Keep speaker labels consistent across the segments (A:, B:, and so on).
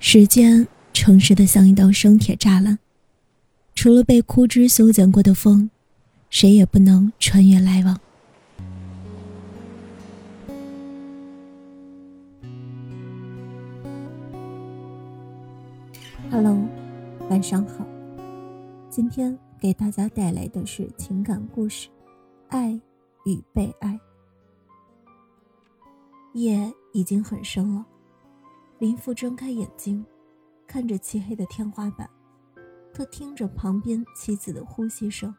A: 时间诚实的像一道生铁栅栏，除了被枯枝修剪过的风，谁也不能穿越来往。Hello，晚上好。今天给大家带来的是情感故事《爱与被爱》。夜已经很深了。林父睁开眼睛，看着漆黑的天花板，他听着旁边妻子的呼吸声，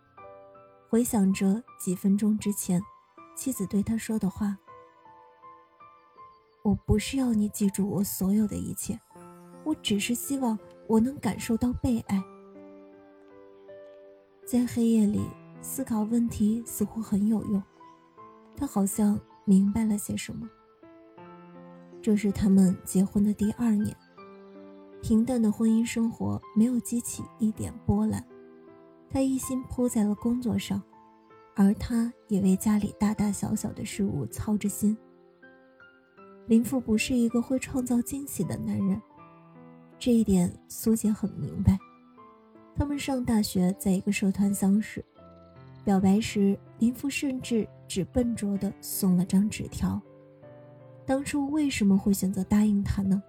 A: 回想着几分钟之前妻子对他说的话：“我不是要你记住我所有的一切，我只是希望我能感受到被爱。”在黑夜里思考问题似乎很有用，他好像明白了些什么。这是他们结婚的第二年，平淡的婚姻生活没有激起一点波澜。他一心扑在了工作上，而他也为家里大大小小的事物操着心。林父不是一个会创造惊喜的男人，这一点苏姐很明白。他们上大学在一个社团相识，表白时林父甚至只笨拙地送了张纸条。当初为什么会选择答应他呢？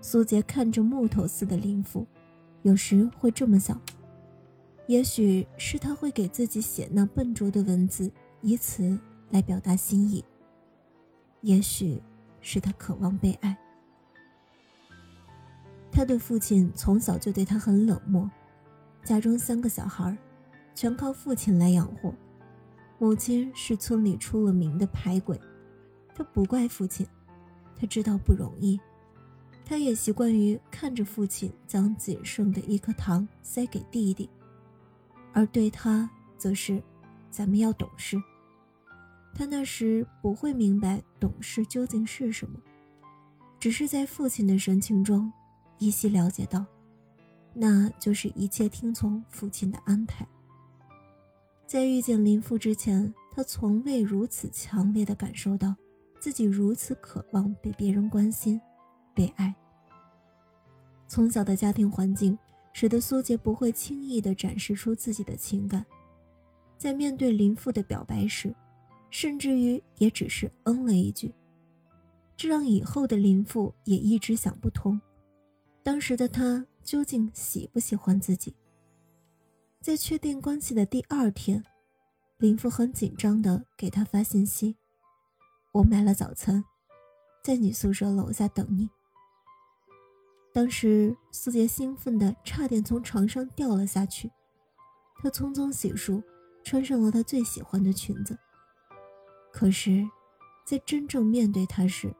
A: 苏杰看着木头似的林父，有时会这么想：也许是他会给自己写那笨拙的文字，以此来表达心意；也许是他渴望被爱。他的父亲从小就对他很冷漠，家中三个小孩，全靠父亲来养活，母亲是村里出了名的排鬼。他不怪父亲，他知道不容易，他也习惯于看着父亲将仅剩的一颗糖塞给弟弟，而对他则是，咱们要懂事。他那时不会明白懂事究竟是什么，只是在父亲的神情中，依稀了解到，那就是一切听从父亲的安排。在遇见林父之前，他从未如此强烈的感受到。自己如此渴望被别人关心、被爱。从小的家庭环境使得苏杰不会轻易地展示出自己的情感，在面对林父的表白时，甚至于也只是嗯了一句，这让以后的林父也一直想不通，当时的他究竟喜不喜欢自己。在确定关系的第二天，林父很紧张地给他发信息。我买了早餐，在你宿舍楼下等你。当时苏杰兴奋的差点从床上掉了下去，他匆匆洗漱，穿上了他最喜欢的裙子。可是，在真正面对他时，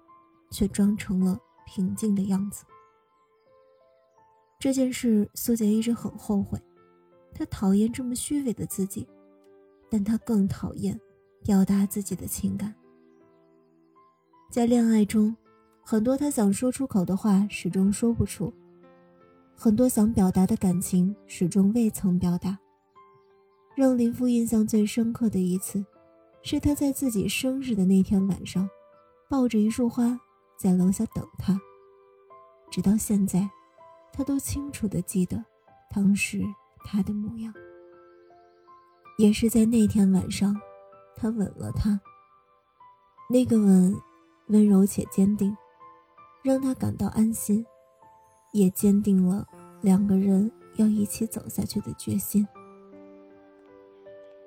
A: 却装成了平静的样子。这件事，苏杰一直很后悔，他讨厌这么虚伪的自己，但他更讨厌表达自己的情感。在恋爱中，很多他想说出口的话始终说不出，很多想表达的感情始终未曾表达。让林父印象最深刻的一次，是他在自己生日的那天晚上，抱着一束花在楼下等他。直到现在，他都清楚地记得当时他的模样。也是在那天晚上，他吻了她。那个吻。温柔且坚定，让他感到安心，也坚定了两个人要一起走下去的决心。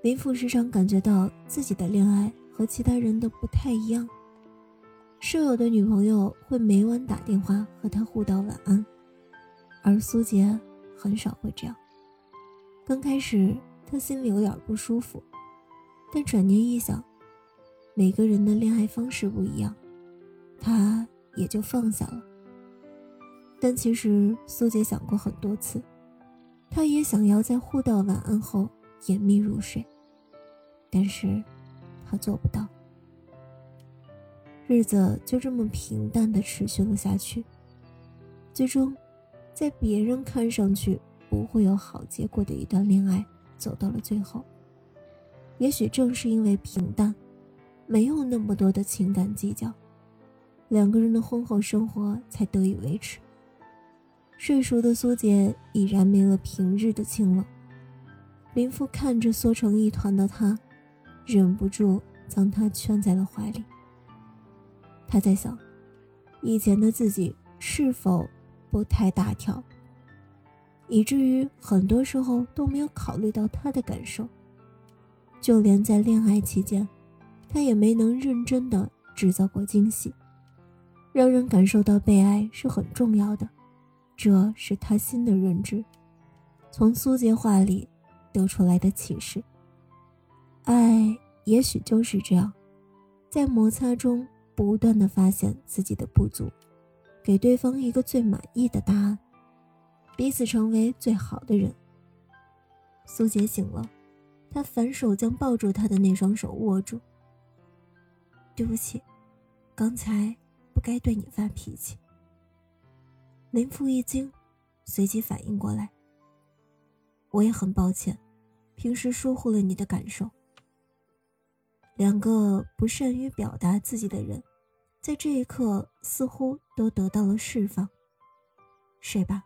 A: 林父时常感觉到自己的恋爱和其他人的不太一样。舍友的女朋友会每晚打电话和他互道晚安，而苏杰很少会这样。刚开始他心里有点不舒服，但转念一想，每个人的恋爱方式不一样。他也就放下了。但其实苏姐想过很多次，她也想要在互道晚安后甜蜜入睡，但是她做不到。日子就这么平淡的持续了下去，最终，在别人看上去不会有好结果的一段恋爱走到了最后。也许正是因为平淡，没有那么多的情感计较。两个人的婚后生活才得以维持。
B: 睡熟的苏杰已然没了平日的清冷。林父看着缩成一团的他，忍不住将他圈在了怀里。他在想，以前的自己是否不太大条，以至于很多时候都没有考虑到他的感受。就连在恋爱期间，他也没能认真的制造过惊喜，让人感受到被爱是很重要的。这是他新的认知，从苏杰话里得出来的启示。爱也许就是这样，在摩擦中不断的发现自己的不足，给对方一个最满意的答案，彼此成为最好的人。苏杰醒了，他反手将抱住他的那双手握住。对不起，刚才不该对你发脾气。林父一惊，随即反应过来。我也很抱歉，平时疏忽了你的感受。两个不善于表达自己的人，在这一刻似乎都得到了释放。睡吧。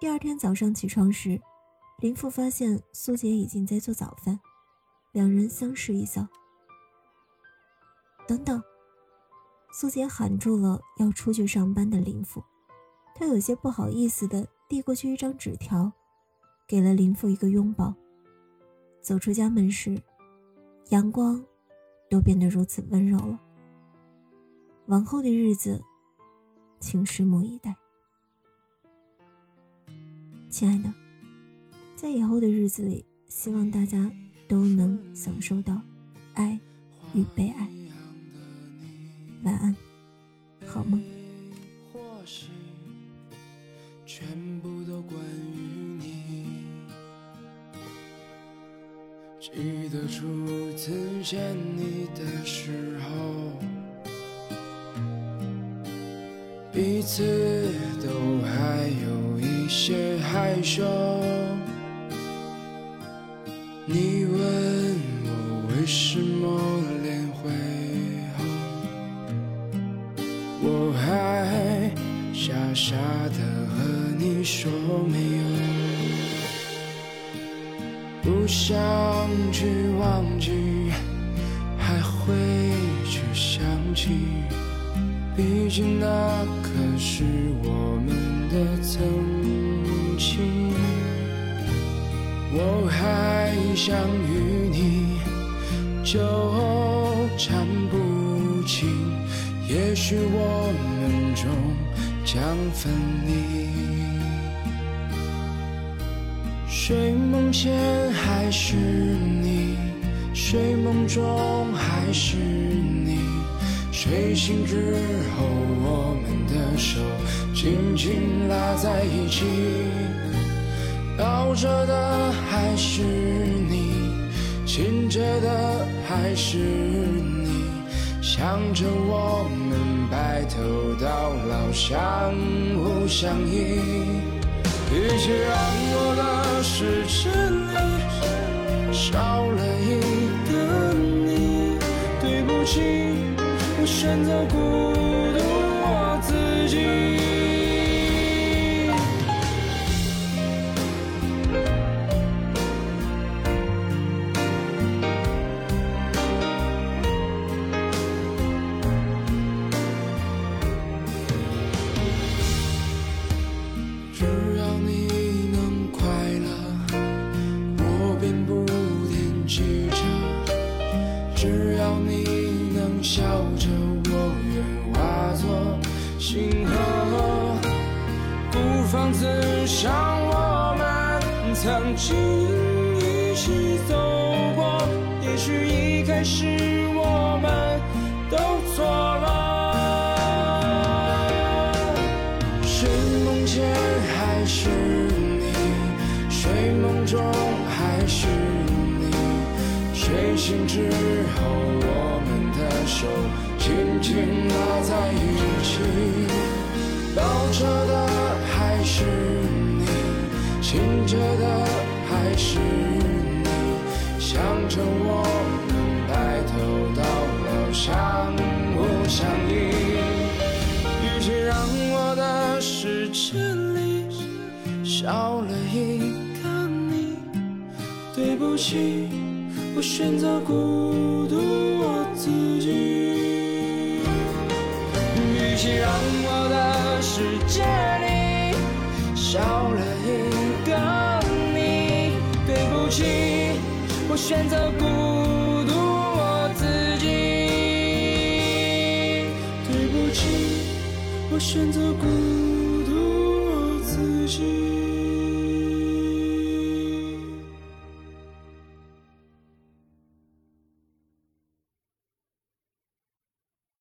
B: 第二天早上起床时，林父发现苏杰已经在做早饭，两人相视一笑。等等，苏杰喊住了要出去上班的林父。他有些不好意思的递过去一张纸条，给了林父一个拥抱。走出家门时，阳光都变得如此温柔了。往后的日子，请拭目以待。亲爱的，在以后的日子里，希望大家都能享受到爱与被爱。晚安，好梦。全部都关于你。记得初次见你的时候，彼此都还有一些害羞。你问我为什么傻傻的和。你说没有，不想去忘记，还会去想起，毕竟那可是我们的曾经。我还想与你纠缠不清，也许我们终想分离。睡梦前还是你，睡梦中还是你，睡醒之后我们的手紧紧拉在一起，抱着的还是你，亲着的还是你，想着我们白头到老，相互相依。一起让我的世界里少了一个你，对不起，我选择孤独我自己。只要你能快乐，我便不停记着；只要你能笑着，我愿化作星河，孤芳自赏。我们曾经一起走过，也许一开始我们都错。紧紧拉在一起，抱着的还是你。醒着的还是你，想着我们白头到老，相互相依。与其让我的世界。里少了一个你。对不起，我选择孤独我自己。起，让我的世界里少了一个你。对不起，我选择孤独我自己。对不起，我选择孤独我自己。